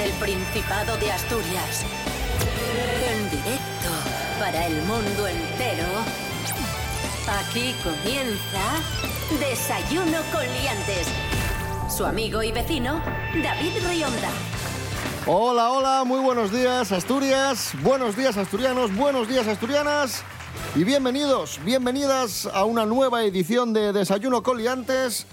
desde el Principado de Asturias. En directo para el mundo entero. Aquí comienza Desayuno con Liantes. Su amigo y vecino, David Rionda. Hola, hola, muy buenos días Asturias, buenos días asturianos, buenos días asturianas y bienvenidos, bienvenidas a una nueva edición de Desayuno con Liantes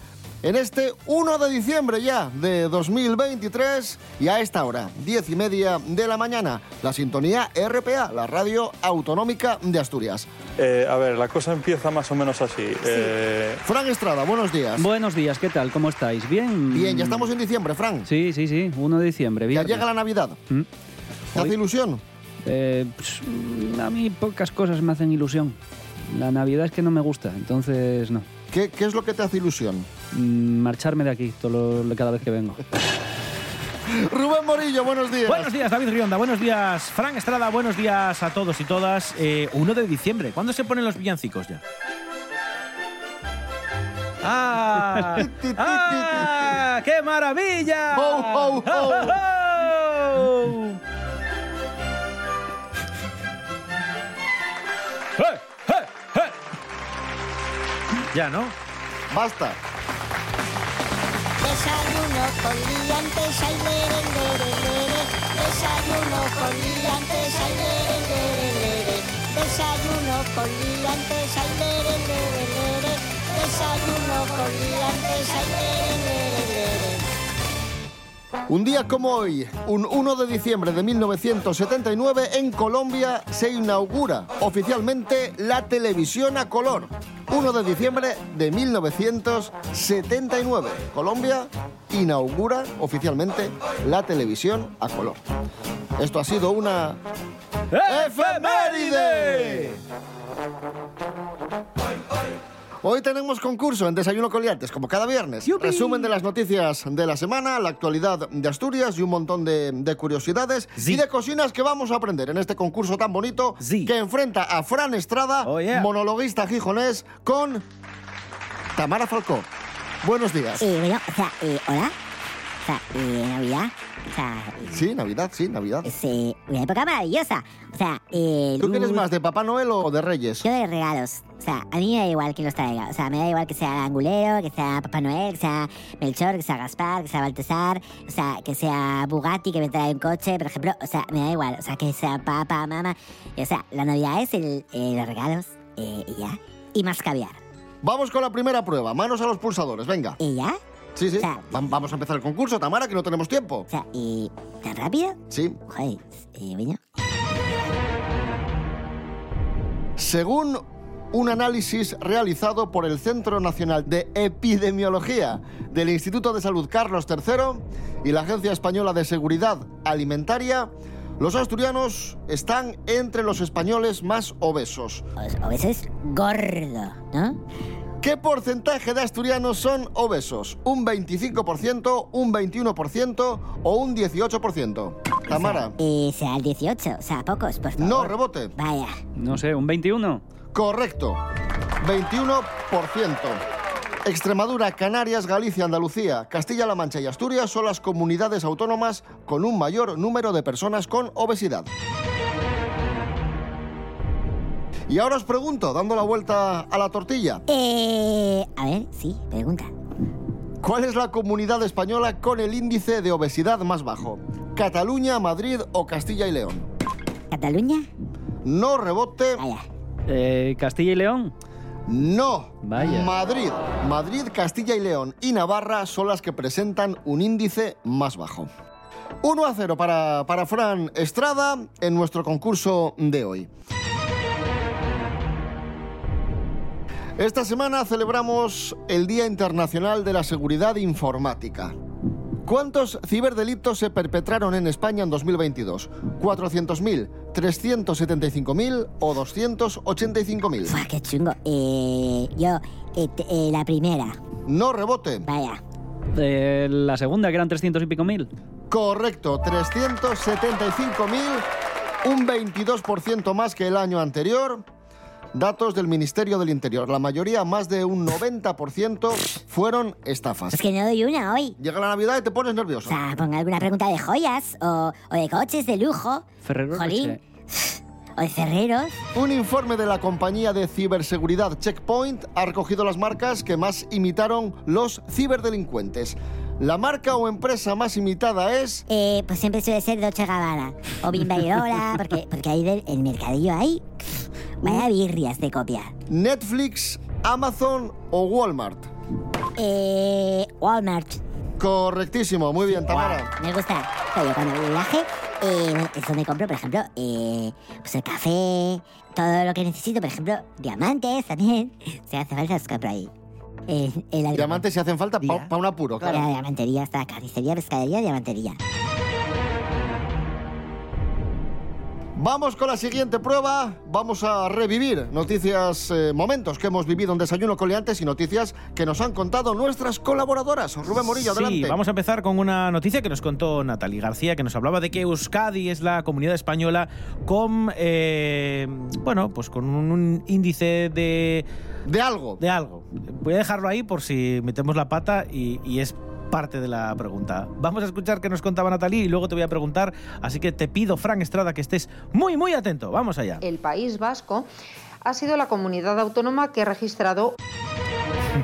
en este 1 de diciembre ya de 2023 y a esta hora, 10 y media de la mañana, la sintonía RPA, la radio autonómica de Asturias. Eh, a ver, la cosa empieza más o menos así. Eh, Fran Estrada, buenos días. Buenos días, ¿qué tal? ¿Cómo estáis? ¿Bien? Bien, ya estamos en diciembre, Fran. Sí, sí, sí, 1 de diciembre. Ya viernes. llega la Navidad. ¿Mm? ¿Te hace ilusión? Eh, pues, mm, a mí pocas cosas me hacen ilusión. La Navidad es que no me gusta, entonces no. ¿Qué, qué es lo que te hace ilusión? Mm, Marcharme de aquí todo lo- cada vez que vengo. Rubén Morillo, buenos días. Buenos días, David Rionda. Buenos días, Fran Estrada. Buenos días a todos y todas. Eh, 1 de diciembre. ¿Cuándo se ponen los villancicos ya? ¡Ah! ¡Ah! ¡Qué maravilla! Ho, ho, ho. ho! ¡Eh! ¡Eh! ¡Eh! Ya, ¿no? Basta. Desayuno con liantes, ay, lere, lere. Desayuno con liantes, ay, lere, lere. Desayuno con liantes, ay, lere, lere. Desayuno con liantes, ay, lere, lere. Un día como hoy, un 1 de diciembre de 1979, en Colombia se inaugura oficialmente la televisión a color. 1 de diciembre de 1979. Colombia inaugura oficialmente la televisión a color. Esto ha sido una efeméride. Hoy tenemos concurso en Desayuno Coliantes, como cada viernes. Resumen de las noticias de la semana, la actualidad de Asturias y un montón de, de curiosidades Sí. y de cocinas que vamos a aprender en este concurso tan bonito Sí. que enfrenta a Fran Estrada, Oh, yeah. monologuista gijonés, con Tamara Falcó. Buenos días. Eh, bueno, o sea, eh, hola. O sea, eh, Navidad. O sea, Sí, Navidad, sí, Navidad. es eh, una época maravillosa. O sea, eh, ¿Tú quieres más, de Papá Noel o de Reyes? Yo de regalos. O sea, a mí me da igual quién los traiga. O sea, me da igual que sea Angulero, que sea Papá Noel, que sea Melchor, que sea Gaspar, que sea Baltasar. O sea, que sea Bugatti, que me trae un coche, por ejemplo. O sea, me da igual. O sea, que sea papá, mamá. O sea, la Navidad es el, eh, los regalos eh, y ya. Y más caviar. Vamos con la primera prueba. Manos a los pulsadores, venga. ¿Y ya? Sí, sí. O sea, Va- Vamos a empezar el concurso, Tamara, que no tenemos tiempo. O sea, ¿y tan rápido? Sí. Joder, eh. Según un análisis realizado por el Centro Nacional de Epidemiología del Instituto de Salud Carlos III y la Agencia Española de Seguridad Alimentaria, los asturianos están entre los españoles más obesos. O, obeso es gordo, ¿no? ¿Qué porcentaje de asturianos son obesos? ¿Un 25%, un 21% o un 18%? Tamara, Eh, sea el 18, o sea, pocos, por favor. no rebote. Vaya. No sé, un 21. Correcto. 21%. Extremadura, Canarias, Galicia, Andalucía, Castilla-La Mancha y Asturias son las comunidades autónomas con un mayor número de personas con obesidad. Y ahora os pregunto, dando la vuelta a la tortilla, Eh, a ver, sí, pregunta. ¿cuál es la comunidad española con el índice de obesidad más bajo? ¿Cataluña, Madrid o Castilla y León? ¿Cataluña? No rebote, Vaya. Eh, Castilla y León. no. Vaya. Madrid, Madrid, Castilla y León y Navarra son las que presentan un índice más bajo. 1 a 0 para, para Fran Estrada en nuestro concurso de hoy. Esta semana celebramos el Día Internacional de la Seguridad Informática. ¿Cuántos ciberdelitos se perpetraron en España en 2022? ¿400.000, 375.000 o 285.000? Fua, qué chungo. Eh, yo, eh, eh, la primera. No rebote. Vaya. Eh, la segunda, que eran 300 y pico mil. Correcto, 375.000, un 22% más que el año anterior. Datos del Ministerio del Interior. La mayoría, más de un 90%, fueron estafas. Es que no doy una hoy. Llega la Navidad y te pones nervioso. O sea, ponga alguna pregunta de joyas o, o de coches de lujo. Ferrero Jolín. O de ferreros. Un informe de la compañía de ciberseguridad Checkpoint ha recogido las marcas que más imitaron los ciberdelincuentes. La marca o empresa más imitada es Eh, pues siempre suele ser Dolce Gabbana. O Bimba y Lola, porque, porque ahí del el mercadillo ahí. Vaya birrias de copia. Netflix, Amazon o Walmart. Eh, Walmart. Correctísimo, muy bien, Tamara. Me gusta. Yo cuando voy de viaje, eh, es donde compro, por ejemplo, eh, pues el café, todo lo que necesito, por ejemplo, diamantes también. Si hace falta, los compro ahí. El. Diamantes si hacen falta para Ya. un apuro, La claro. diamantería está carnicería, pescadería, diamantería. Vamos con la siguiente prueba. Vamos a revivir noticias, eh, momentos que hemos vivido en Desayuno Coliantes y noticias que nos han contado nuestras colaboradoras. Rubén Morillo, Sí, adelante. vamos a empezar con una noticia que nos contó Natalie García, que nos hablaba de que Euskadi es la comunidad española con, eh, bueno, pues con un, un índice de, De algo. de algo. Voy a dejarlo ahí por si metemos la pata y, y es parte de la pregunta. Vamos a escuchar qué nos contaba Natalie y luego te voy a preguntar, así que te pido, Fran Estrada, que estés muy, muy atento. Vamos allá. El País Vasco ha sido la comunidad autónoma que ha registrado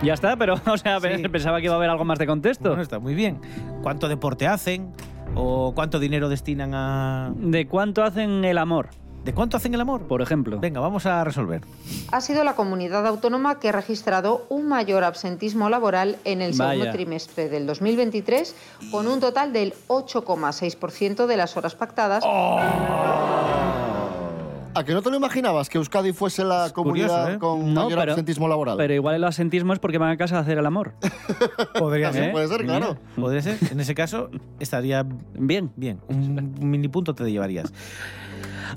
Ya está, pero o sea, Sí. pensaba que iba a haber algo más de contexto. Bueno, está muy bien. ¿Cuánto deporte hacen? ¿O cuánto dinero destinan a...? ¿De cuánto hacen el amor, ¿De cuánto hacen el amor? por ejemplo? Venga, vamos a resolver. ha sido la comunidad autónoma que ha registrado un mayor absentismo laboral en el segundo Vaya. trimestre del 2023, con un total del 8,6% de las horas pactadas. ¿A que no te lo imaginabas que Euskadi fuese la comunidad curioso, ¿eh? con No, mayor pero- absentismo laboral? Pero igual el asentismo es porque van a casa a hacer el amor. Podría Así ¿Eh? puede ser, claro. Podría ser. En ese caso, estaría Bien. bien. Un, un mini punto te llevarías.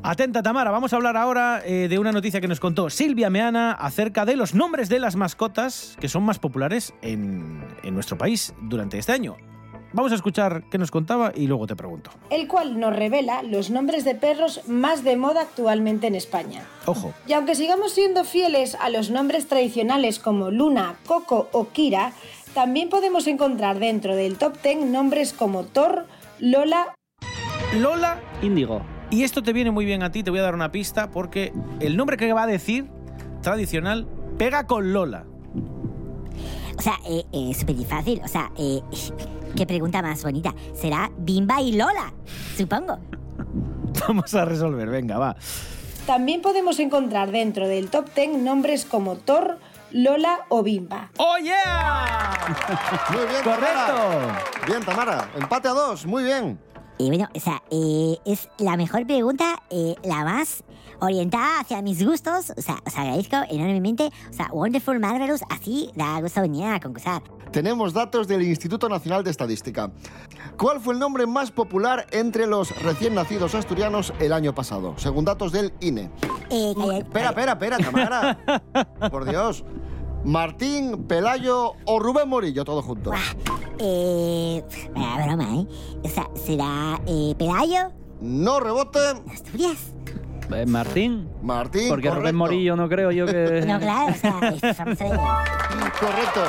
Atenta, Tamara. Vamos a hablar ahora eh, de una noticia que nos contó Silvia Meana acerca de los nombres de las mascotas que son más populares en, en nuestro país durante este año. Vamos a escuchar qué nos contaba y luego te pregunto. el cual nos revela los nombres de perros más de moda actualmente en España. Ojo, Y aunque sigamos siendo fieles a los nombres tradicionales como Luna, Coco o Kira, también podemos encontrar dentro del top 10 nombres como Thor, Lola Lola, Índigo. Y esto te viene muy bien a ti, te voy a dar una pista porque el nombre que va a decir, tradicional, pega con Lola. O sea, eh, eh, súper fácil. O sea, eh, qué pregunta más bonita. Será Bimba y Lola, supongo. Vamos a resolver, venga, va. También podemos encontrar dentro del top 10 nombres como Thor, Lola o Bimba. ¡Oh, yeah! Muy bien, ¡Correcto! Tamara. Bien, Tamara. Empate a dos. Muy bien. Y bueno, o sea, eh, es la mejor pregunta, eh, la más orientada hacia mis gustos. O sea, os agradezco enormemente. O sea, Wonderful Marvelous, así da gusto venir a concursar. Tenemos datos del Instituto Nacional de Estadística. ¿Cuál fue el nombre más popular entre los recién nacidos asturianos el año pasado? Según datos del INE. Eh, Espera, espera, espera, Tamara. Por Dios. Martín, Pelayo o Rubén Morillo, todo junto. Buah, eh, vaya broma, ¿eh? O sea, será eh, Pelayo, No rebote. Asturias. Eh, Martín. Martín, Porque correcto. Rubén Morillo no creo yo que... No, claro, o sea. Correcto.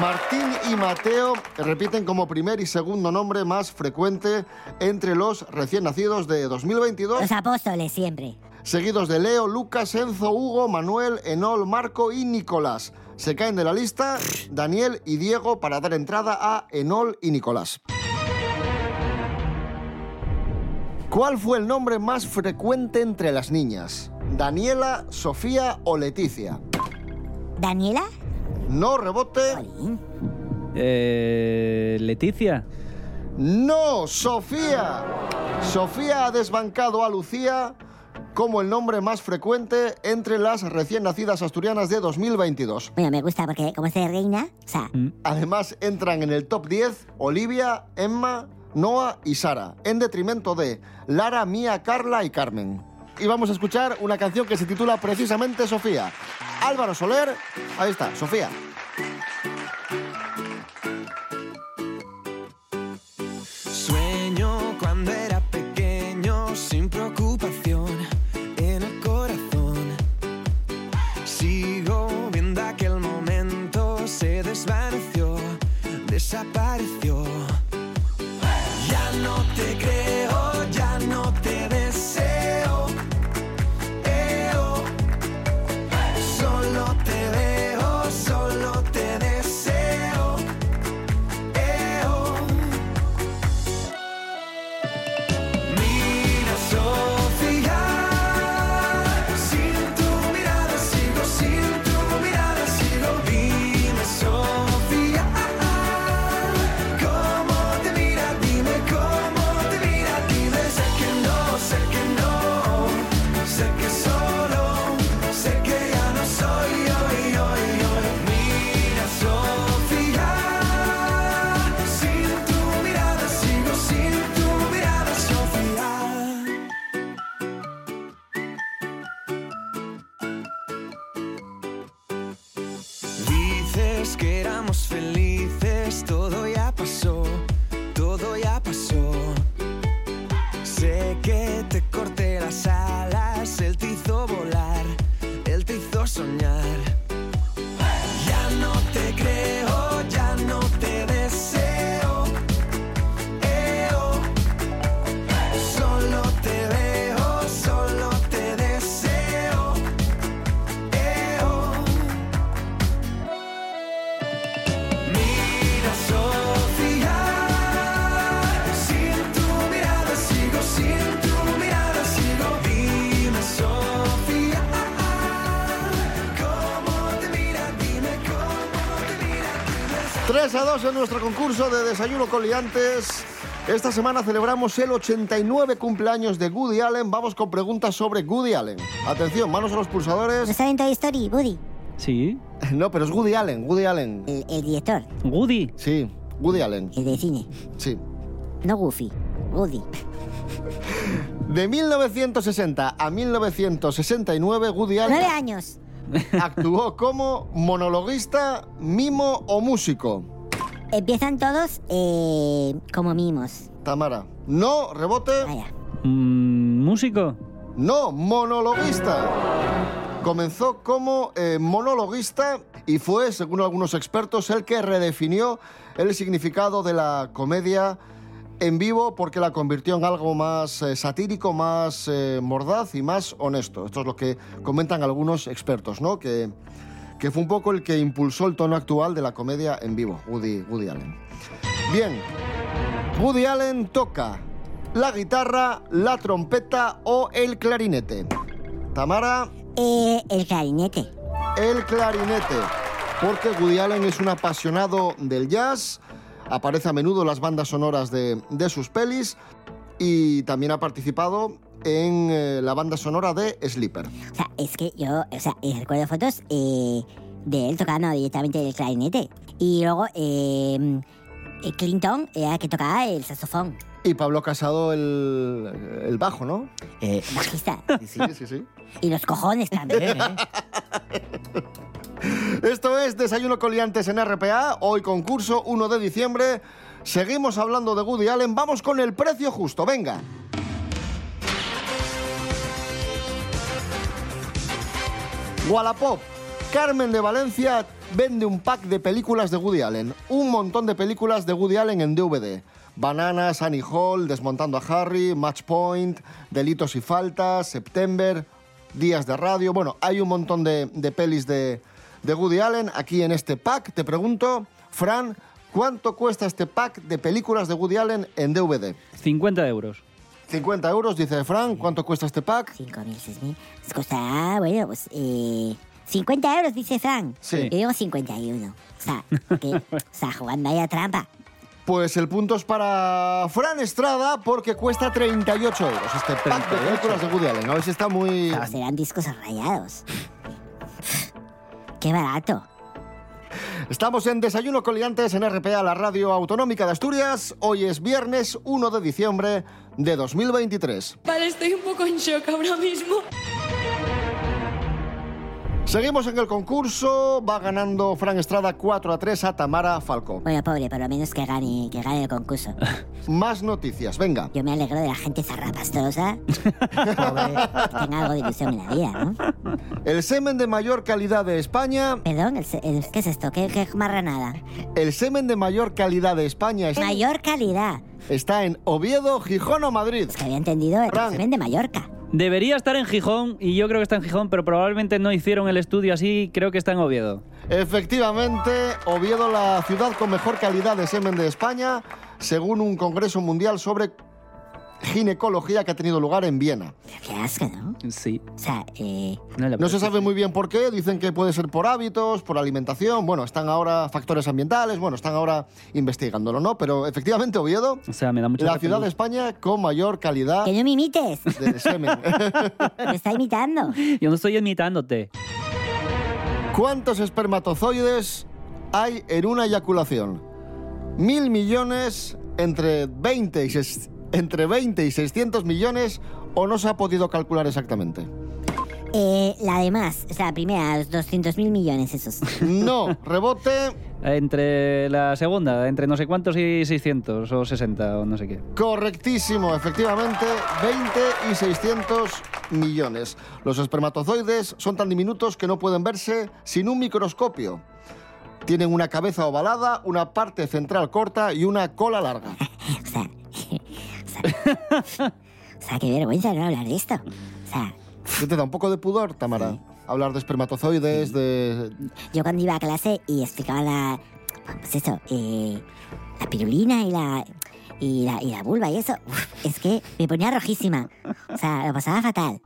Martín y Mateo repiten como primer y segundo nombre más frecuente entre los recién nacidos de 2022, Los apóstoles siempre. seguidos de Leo, Lucas, Enzo, Hugo, Manuel, Enol, Marco y Nicolás. Se caen de la lista Daniel y Diego para dar entrada a Enol y Nicolás. ¿Cuál fue el nombre más frecuente entre las niñas? ¿Daniela, Sofía o Leticia? ¿Daniela? No rebote. Eh, Leticia. No, Sofía. Sofía ha desbancado a Lucía como el nombre más frecuente entre las recién nacidas asturianas de 2022. Bueno, me gusta porque como es de reina, o sea, Además entran en el top 10 Olivia, Emma, Noah y Sara, en detrimento de Lara, Mía, Carla y Carmen. Y vamos a escuchar una canción que se titula precisamente Sofía. Álvaro Soler, ahí está, Sofía. somebody Sé que te corté las alas, él te hizo volar, él te hizo soñar. 3 a 2 en nuestro concurso de Desayuno con Liantes. Esta semana celebramos el 89 cumpleaños de Woody Allen. Vamos con preguntas sobre Woody Allen. Atención, manos a los ¿No pulsadores. saben Toy Story, Woody? Sí. No, pero es Woody Allen, Woody Allen. El, el director, Woody. Sí, Woody Allen. el de cine. Sí. No Goofy, Woody. De 1960 a 1969, Woody Nueve Allen años. actuó como monologuista, mimo o músico. Empiezan todos eh, como mimos. Tamara. No, rebote. Vaya. Mm, ¿Músico? No, monologuista. Comenzó como eh, monologuista y fue, según algunos expertos, el que redefinió el significado de la comedia en vivo porque la convirtió en algo más eh, satírico, más eh, mordaz y más honesto. Esto es lo que comentan algunos expertos, ¿no? Que, que fue un poco el que impulsó el tono actual de la comedia en vivo, Woody, Woody Allen. Bien, Woody Allen toca la guitarra, la trompeta o el clarinete. Tamara, Eh, el clarinete. el clarinete. Porque Woody Allen es un apasionado del jazz, aparece a menudo en las bandas sonoras de, de sus pelis y también ha participado en eh, la banda sonora de Sleeper. O sea, es que yo, o sea, eh, recuerdo fotos eh, de él tocando directamente el clarinete. Y luego eh, eh, Clinton era el que tocaba el saxofón. Y Pablo Casado el, el bajo, ¿no? Eh, Bajista. Sí, sí, sí. y los cojones también. ¿eh? Esto es Desayuno Coliantes en RPA, hoy concurso 1 de diciembre. Seguimos hablando de Woody Allen, vamos con el precio justo, venga. Wallapop, Carmen de Valencia vende un pack de películas de Woody Allen, un montón de películas de Woody Allen en DVD. Bananas, Annie Hall, Desmontando a Harry, Match Point, Delitos y Faltas, September, Días de Radio. Bueno, hay un montón de, de pelis de, de Woody Allen aquí en este pack. Te pregunto, Fran, ¿cuánto cuesta este pack de películas de Woody Allen en DVD? 50 euros. 50 euros, dice Fran. ¿Cuánto cuesta este pack? 5.000, 6.000. Pues costará, bueno, pues eh, 50 euros, dice Frank. Sí. Yo digo 51. O sea, que, o sea, jugando ahí a trampa. Pues el punto es para Fran Estrada porque cuesta 38 euros este pack de 38. películas de Woody Allen. A ver si está muy... Pero serán discos rayados. Qué barato. Estamos en Desayuno Coliantes en RPA, la radio autonómica de Asturias. Hoy es viernes 1 de diciembre de 2023. Vale, estoy un poco en shock ahora mismo. Seguimos en el concurso. Va ganando Fran Estrada 4 a 3 a Tamara Falcó. Bueno, pobre, por lo menos que gane, que gane el concurso. Más noticias, venga. Yo me alegro de la gente zarrapastrosa. Pobre, que tenga algo de ilusión en la vida, ¿no? El semen de mayor calidad de España. Perdón, el el- ¿qué es esto? ¿Qué, qué marranada? El semen de mayor calidad de España es- Mayor calidad. está en Oviedo, Gijón o Madrid. Es que había entendido el Fran. semen de Mallorca. Debería estar en Gijón y yo creo que está en Gijón, pero probablemente no hicieron el estudio así, creo que está en Oviedo. Efectivamente, Oviedo, la ciudad con mejor calidad de semen de España, según un congreso mundial sobre ginecología que ha tenido lugar en Viena. Qué asco, ¿no? Sí. O sea, eh, No se sabe muy bien por qué, dicen que puede ser por hábitos, por alimentación, bueno, están ahora factores ambientales, bueno, están ahora investigándolo, ¿no? Pero efectivamente Oviedo, O sea, me da mucho la ciudad de España con mayor calidad que no me imites. de semen. Me está imitando. Yo no estoy imitándote. ¿Cuántos espermatozoides hay en una eyaculación? Mil millones, entre 20 y, ses- entre 20 y 600 millones, o no se ha podido calcular exactamente. Eh, la de más, o sea, la primera, los 200 mil millones esos. No, rebote, Entre la segunda, entre no sé cuántos y 600 o 60 o no sé qué. correctísimo, efectivamente, 20 y 600 millones. Los espermatozoides son tan diminutos que no pueden verse sin un microscopio. Tienen una cabeza ovalada, una parte central corta y una cola larga. O sea, o sea, qué vergüenza no hablar de esto. O sea, ¿Qué te da un poco de pudor, Tamara? Hablar de espermatozoides, de... yo cuando iba a clase y explicaba la. Pues eso, eh, la pirulina y la. Y la, y la vulva y eso, uf, es que me ponía rojísima. O sea, lo pasaba fatal.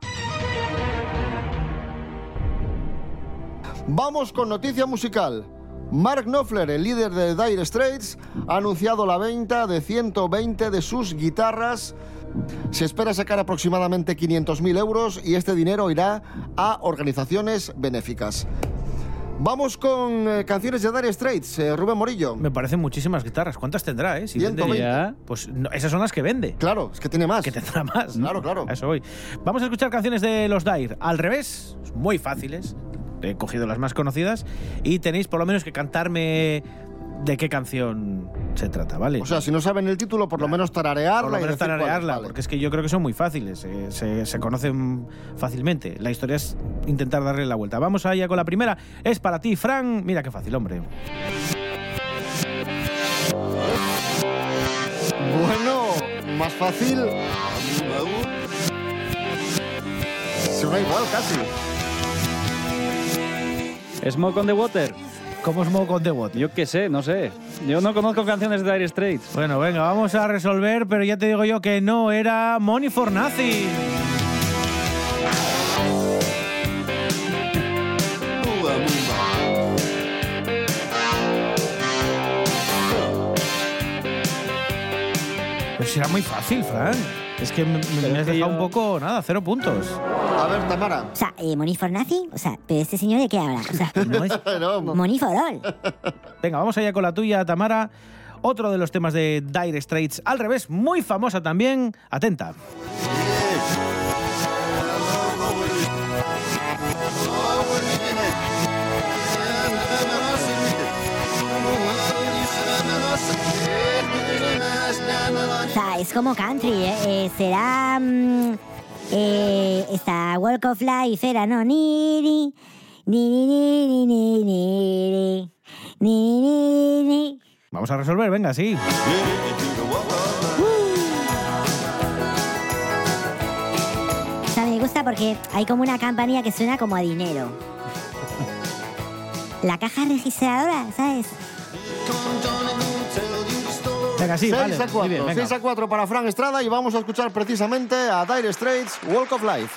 Vamos con noticia musical. Mark Knopfler, el líder de Dire Straits, ha anunciado la venta de 120 de sus guitarras. Se espera sacar aproximadamente 500.000 euros y este dinero irá a organizaciones benéficas. Vamos con eh, canciones de Dire Straits, eh, Rubén Morillo. Me parecen muchísimas guitarras. ¿Cuántas tendrá, eh? Si vende- 120. Ya. Pues no, esas son las que vende. Claro, es que tiene más. Que tendrá más. Claro, claro. A eso voy. Vamos a escuchar canciones de los Dire. Al revés, muy fáciles. He cogido las más conocidas y tenéis por lo menos que cantarme de qué canción se trata, ¿vale? O sea, si no saben el título, por lo menos tararearla. por lo menos tararearla, vale. porque es que yo creo que son muy fáciles, eh, se, se conocen fácilmente. La historia es intentar darle la vuelta. Vamos allá con la primera. Es para ti, Fran. Mira qué fácil, hombre. Bueno, más fácil. Suena igual casi. Smoke on the Water. ¿Cómo Smoke on the Water? Yo qué sé, no sé. Yo no conozco canciones de Dire Straits. Bueno, venga, vamos a resolver, pero ya te digo yo que no era Money for Nothing. Pues será muy fácil, Fran. Es que me, me has dejado yo- un poco, nada, cero puntos. A ver, Tamara. O sea, eh, Money for Nothing. O sea, pero este señor de qué habla? O sea, No es- No, Money for All. Venga, vamos allá con la tuya, Tamara. Otro de los temas de Dire Straits, al revés, muy famosa también. Atenta. Es como country, ¿eh? será... Esta Walk of Life era, ¿no? Ni, ni, ni, ni, ni, ni, ni, ni, Vamos a resolver, venga, sí. Me gusta porque hay como una campanilla que suena como a dinero. La caja registradora, ¿sabes? Venga, sí, 6 vale. a Muy 4. bien, venga. 6 a 4 para Frank Estrada y vamos a escuchar precisamente a Dire Straits, Walk of Life.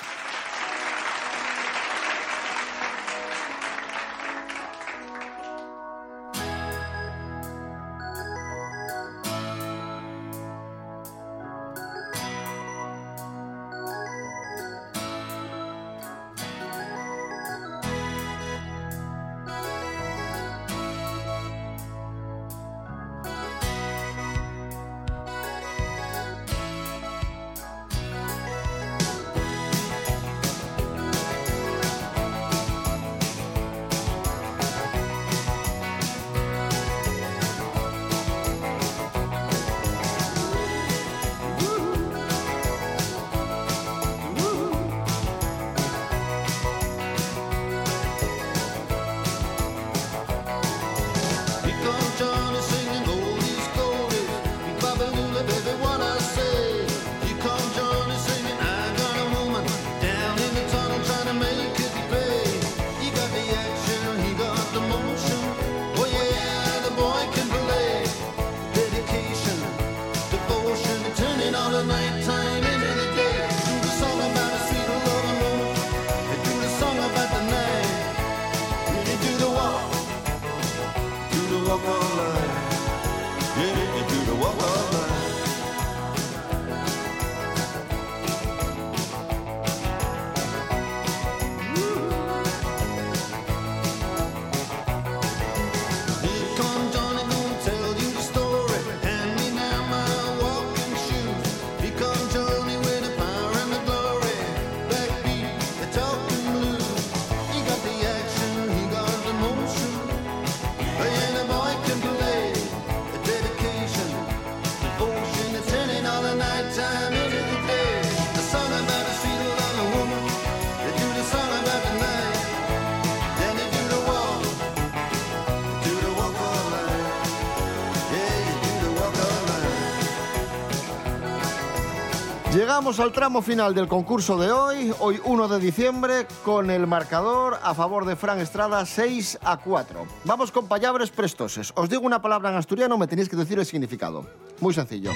Llegamos al tramo final del concurso de hoy, hoy 1 de diciembre, con el marcador a favor de Fran Estrada 6 a 4. Vamos con palabras prestoses. Os digo una palabra en asturiano, me tenéis que decir el significado. Muy sencillo.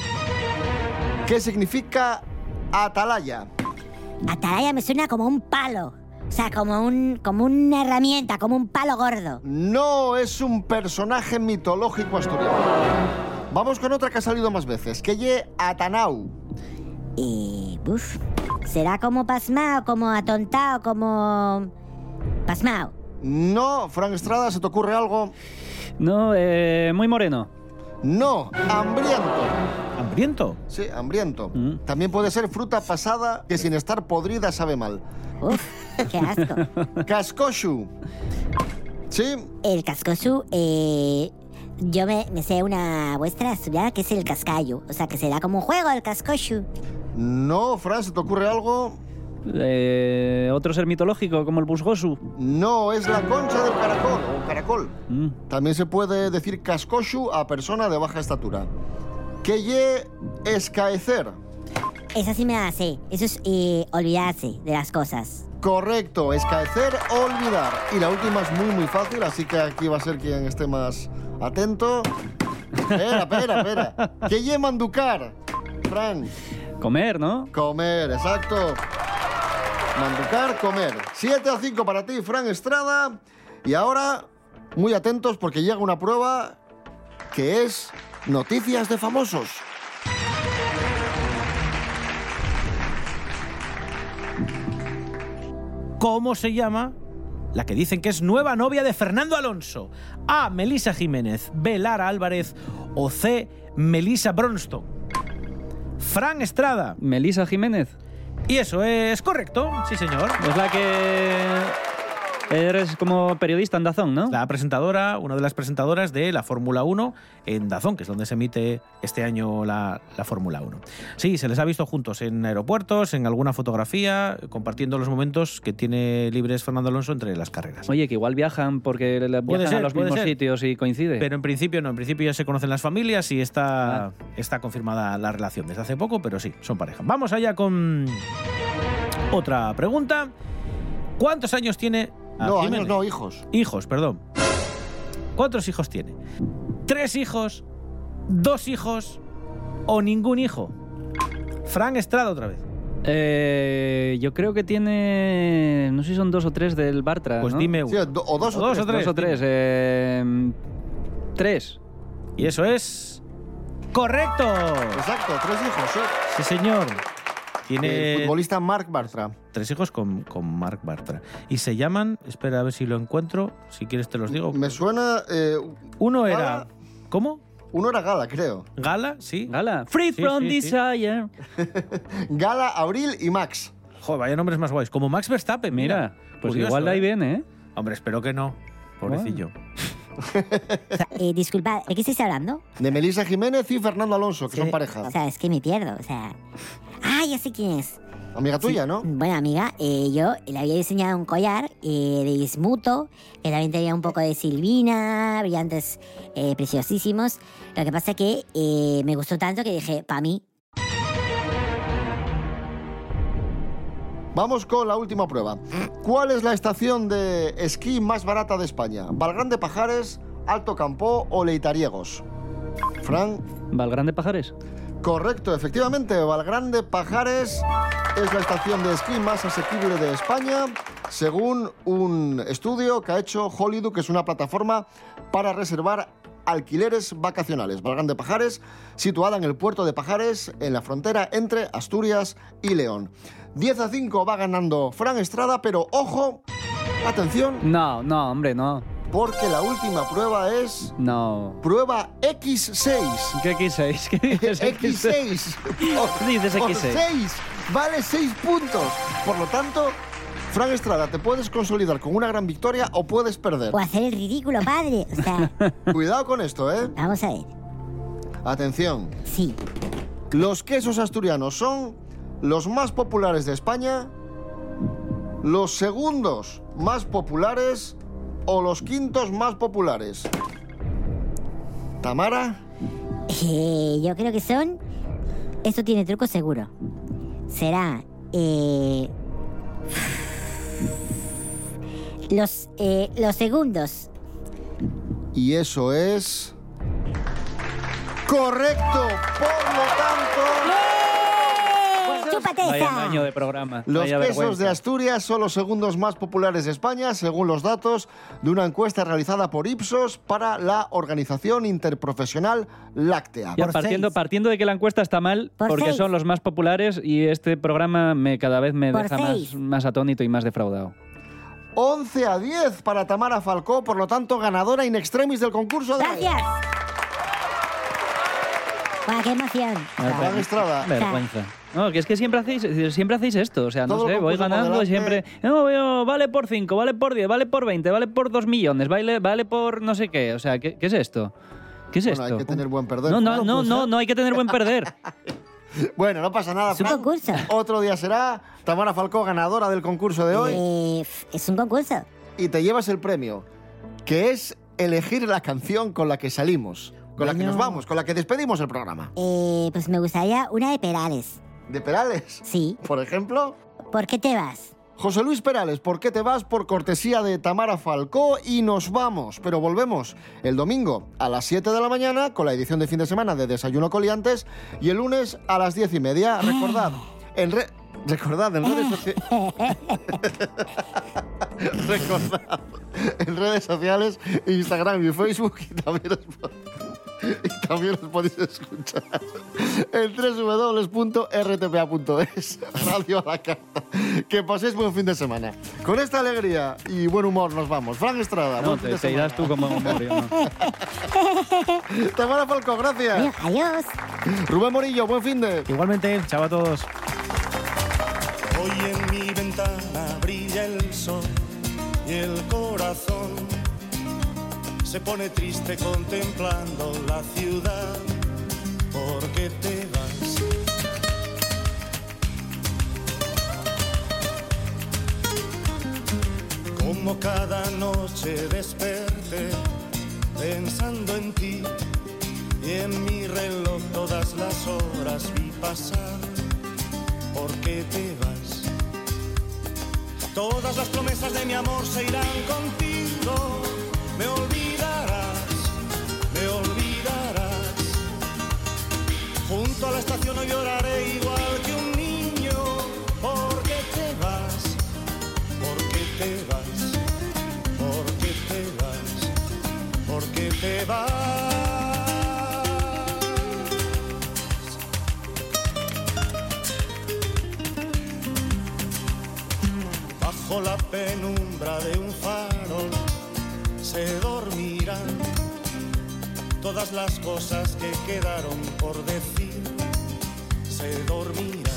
¿Qué significa atalaya? Atalaya me suena como un palo. O sea, como, un, como una herramienta, como un palo gordo. No es un personaje mitológico asturiano. Vamos con otra que ha salido más veces, que ye Atanau. Y. Uf. ¿Será como pasmao, como atontado, como. pasmao? No, Fran Estrada, ¿se te ocurre algo? No, eh, muy moreno. No, hambriento. ¿Hambriento? Sí, hambriento. Mm. También puede ser fruta pasada que sin estar podrida sabe mal. Uf, qué asco. Cascoshu. Sí, El cascosu, eh, yo me, me sé una vuestra asturiana que es el cascayo. O sea, que será como un juego el cascosu. no, Fran, ¿se te ocurre algo? Eh, otro ser mitológico como el Busgosu. No, es la concha del caracol o caracol. Mm. También se puede decir cascoshu a persona de baja estatura. Que ye escaecer. Esa sí me la sé. Eso es eh, olvidarse de las cosas. Correcto, escaecer olvidar. Y la última es muy, muy fácil, así que aquí va a ser quien esté más atento. Espera, espera, espera. Que ye manducar. Fran, Comer, ¿no? comer, exacto. Manducar, comer. 7 a 5 para ti, Fran Estrada. Y ahora, muy atentos porque llega una prueba que es noticias de famosos. ¿Cómo se llama la que dicen que es nueva novia de Fernando Alonso? A. Melisa Jiménez, B. Lara Álvarez o C. Melisa Bronston. Fran Estrada. Melisa Jiménez. Y eso es correcto, sí señor. Es la que eres como periodista en Dazón, ¿no? La presentadora, una de las presentadoras de la Fórmula 1 en Dazón, que es donde se emite este año la, la Fórmula 1. Sí, se les ha visto juntos en aeropuertos, en alguna fotografía, compartiendo los momentos que tiene libres Fernando Alonso entre las carreras. Oye, que igual viajan porque viajan ser, a los mismos ser. sitios y coincide. Pero en principio no, en principio ya se conocen las familias y está, Ah. está confirmada la relación desde hace poco, pero sí, son pareja. Vamos allá con otra pregunta. ¿Cuántos años tiene? A No, años no, hijos. Hijos, perdón. ¿Cuántos hijos tiene? ¿Tres hijos? ¿Dos hijos? ¿O ningún hijo? Fran Estrada otra vez. Eh, yo creo que tiene. No sé si son dos o tres del Bartra. Pues ¿no? dime Sí, uno. do- o dos o, O dos tres. o tres. Dos o tres. eh, tres. Y eso es. ¡Correcto! Exacto, tres hijos. sí. Sí, señor. El futbolista Marc Bartra. tres hijos con, con Mark Bartra. Y se llaman, espera a ver si lo encuentro, si quieres te los digo. Me suena. eh, Uno era. Gala. ¿Cómo? uno era Gala, creo. Gala, sí. Gala. Free Sí, from sí, sí. desire. Gala, Abril y Max. Joder, vaya nombres más guays. Como Max Verstappen, mira. Mira, pues Curioso, igual de ahí ¿eh? viene, ¿eh? Hombre, espero que no. Pobrecillo. O sea, eh, disculpad, ¿de qué estáis hablando? De Melissa Jiménez y Fernando Alonso, que son O pareja. sea, es que me pierdo. O sea. Ah, ya sé quién es. Amiga tuya, ¿no? Bueno, amiga, eh, yo le había diseñado un collar eh, de bismuto, que también tenía un poco de silvina, brillantes eh, preciosísimos. Lo que pasa que eh, me gustó tanto que dije, para mí, Vamos con la última prueba. ¿Cuál es la estación de esquí más barata de España? ¿Valgrande Pajares, Alto Campó o Leitariegos? Fran, Valgrande Pajares. correcto, efectivamente, Valgrande Pajares es la estación de esquí más asequible de España, según un estudio que ha hecho Holidu, que es una plataforma para reservar alquileres vacacionales. Valgrande Pajares, situada en el puerto de Pajares, en la frontera entre Asturias y León. 10 a 5 va ganando Fran Estrada, pero ojo, atención, No, no, hombre, no. porque la última prueba es No. prueba X6. ¿Qué X6? ¿Qué dices X6. ¿Qué dices Por X6? 6. Vale 6 puntos. Por lo tanto, Fran Estrada, te puedes consolidar con una gran victoria o puedes perder. o hacer el ridículo, padre. O sea, Cuidado con esto, ¿eh? vamos a ver. Atención. Sí. Los quesos asturianos son los más populares de España, los segundos más populares o los quintos más populares. Tamara, Eh, yo creo que son. Esto tiene truco seguro. será eh, los, eh, los segundos. Y eso es... Correcto. Por lo tanto... ¡Chúpate Vaya año de programa. Los vaya quesos vergüenza. de Asturias son los segundos más populares de España, según los datos de una encuesta realizada por Ipsos para la Organización Interprofesional Láctea. Ya, partiendo, partiendo de que la encuesta está mal, Por porque seis. son los más populares y este programa me cada vez me Por deja más, más atónito y más defraudado. 11 a 10 para Tamara Falcó, por lo tanto, ganadora in extremis del concurso de... ¡Gracias! ¡Guau, qué emoción! Fran Estrada. Vergüenza. No, que es que siempre hacéis, siempre hacéis esto. O sea, no Todo sé, voy ganando y siempre. No, yo, vale por 5, vale por 10, vale por 20, vale por 2 millones, vale, vale por no sé qué. O sea, ¿qué, qué es esto? ¿Qué es Bueno, esto? hay que tener buen perder. No, no, no, no, no hay que tener buen perder. Bueno, no pasa nada, Es un Fran. concurso. Otro día será Tamara Falcó, ganadora del concurso de hoy, Eh, es un concurso. y te llevas el premio, que es elegir la canción con la que salimos, con la que nos vamos, con la que despedimos el programa. Eh, pues me gustaría una de Perales. ¿De Perales? Sí. Por ejemplo, ¿Por qué te vas? José Luis Perales, ¿por qué te vas? Por cortesía de Tamara Falcó y nos vamos. Pero volvemos el domingo a las 7 de la mañana con la edición de fin de semana de Desayuno Coliantes y el lunes a las 10 y media. Recordad, en re- Recordad, en redes sociales... Recordad, en redes sociales, Instagram y Facebook y también y también os podéis escuchar en www.rtpa.es Radio a la carta. Que paséis buen fin de semana. Con esta alegría y buen humor nos vamos. Fran Estrada, No, buen fin te, de te irás tú como humor, no. Tamara Falco, gracias. Adiós. Rubén Morillo, buen fin de... Igualmente, chao a todos. Hoy en mi ventana brilla el sol y el corazón se pone triste contemplando la ciudad. ¿Por qué te vas? Como cada noche desperté pensando en ti y en mi reloj todas las horas vi pasar. ¿por qué te vas? Todas las promesas de mi amor se irán contigo, me olvidarás, Junto a la estación hoy lloraré igual que un niño, ¿por qué te vas? ¿Por qué te vas? ¿Por qué te vas? ¿Por qué te vas? Bajo la penumbra de un farol se dormirán todas las cosas que quedaron por decir. Se dormirán.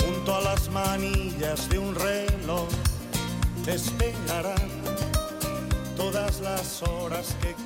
Junto a las manillas de un reloj esperarán todas las horas que